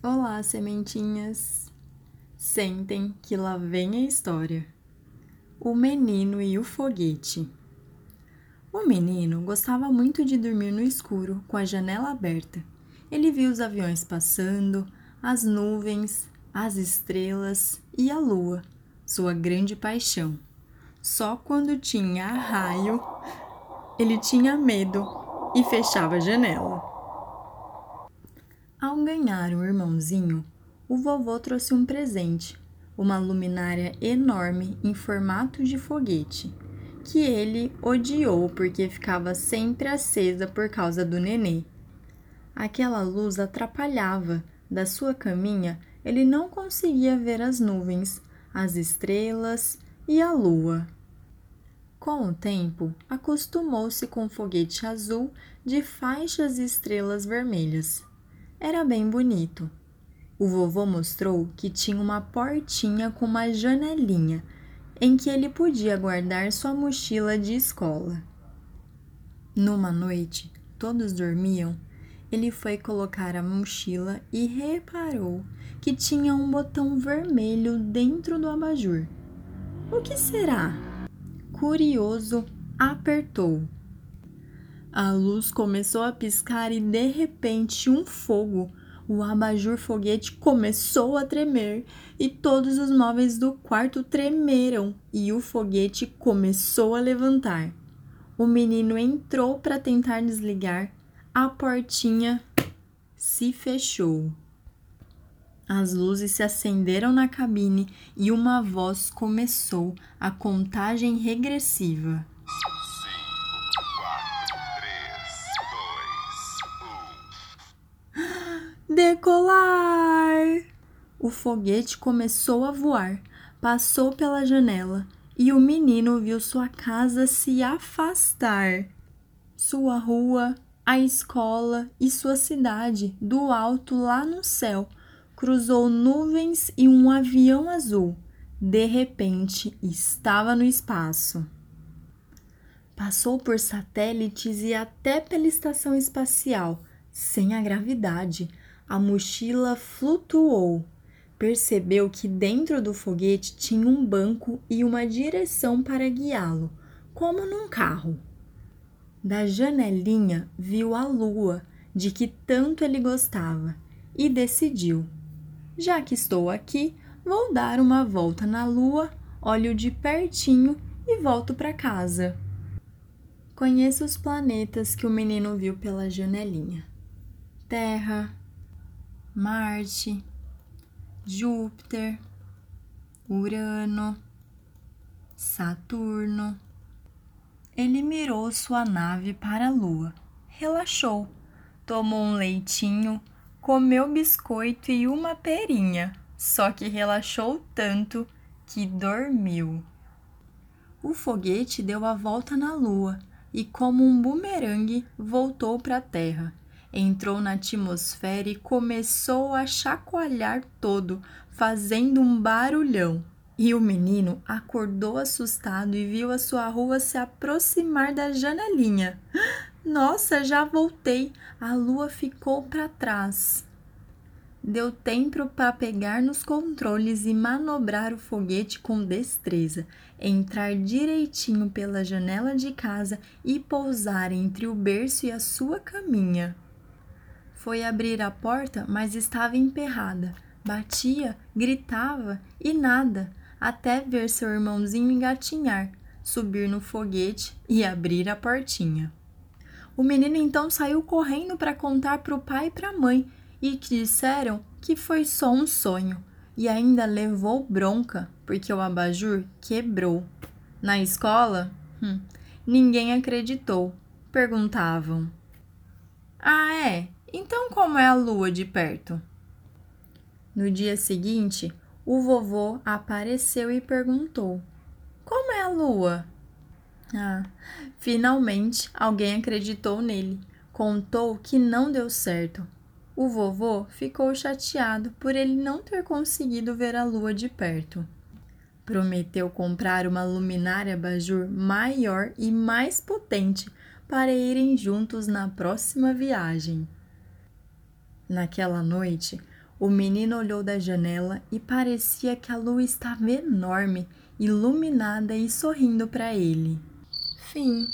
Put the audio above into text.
Olá, sementinhas! Sentem que lá vem a história. O menino e o foguete. O menino gostava muito de dormir no escuro, com a janela aberta. Ele via os aviões passando, as nuvens, as estrelas e a lua, sua grande paixão. Só quando tinha raio, ele tinha medo e fechava a janela. Ao ganhar um irmãozinho, o vovô trouxe um presente, uma luminária enorme em formato de foguete, que ele odiou porque ficava sempre acesa por causa do nenê. Aquela luz atrapalhava, da sua caminha ele não conseguia ver as nuvens, as estrelas e a lua. Com o tempo, acostumou-se com o foguete azul de faixas e estrelas vermelhas era bem bonito. O vovô mostrou que tinha uma portinha com uma janelinha em que ele podia guardar sua mochila de escola. Numa noite, todos dormiam. Ele foi colocar a mochila e reparou que tinha um botão vermelho dentro do abajur. O que será? Curioso, apertou. A luz começou a piscar e de repente um fogo. O abajur foguete começou a tremer e todos os móveis do quarto tremeram e o foguete começou a levantar. O menino entrou para tentar desligar, a portinha se fechou. As luzes se acenderam na cabine e uma voz começou a contagem regressiva. Decolar! O foguete começou a voar, passou pela janela e o menino viu sua casa se afastar. Sua rua, a escola e sua cidade do alto lá no céu. Cruzou nuvens e um avião azul. De repente, estava no espaço. Passou por satélites e até pela estação espacial, sem a gravidade a mochila flutuou. Percebeu que dentro do foguete tinha um banco e uma direção para guiá-lo, como num carro. Da janelinha viu a lua, de que tanto ele gostava, e decidiu: já que estou aqui, vou dar uma volta na lua, olho de pertinho e volto para casa. Conheça os planetas que o menino viu pela janelinha: Terra, Marte, Júpiter, Urano, Saturno. Ele mirou sua nave para a Lua, relaxou, tomou um leitinho, comeu biscoito e uma perinha, só que relaxou tanto que dormiu. O foguete deu a volta na Lua e, como um bumerangue, voltou para a Terra entrou na atmosfera e começou a chacoalhar todo, fazendo um barulhão. E o menino acordou assustado e viu a sua rua se aproximar da janelinha. Nossa, já voltei! A lua ficou para trás. Deu tempo para pegar nos controles e manobrar o foguete com destreza, entrar direitinho pela janela de casa e pousar entre o berço e a sua caminha. Foi abrir a porta, mas estava emperrada. Batia, gritava e nada, até ver seu irmãozinho engatinhar, subir no foguete e abrir a portinha. O menino então saiu correndo para contar para o pai e para a mãe, e que disseram que foi só um sonho, e ainda levou bronca porque o abajur quebrou. Na escola, hum, ninguém acreditou. Perguntavam: Ah, é? Então, como é a lua de perto? No dia seguinte, o vovô apareceu e perguntou: Como é a lua? Ah, finalmente alguém acreditou nele. Contou que não deu certo. O vovô ficou chateado por ele não ter conseguido ver a lua de perto. Prometeu comprar uma luminária abajur maior e mais potente para irem juntos na próxima viagem. Naquela noite, O menino olhou da janela e parecia que a lua estava enorme, iluminada e sorrindo para ele. Fim.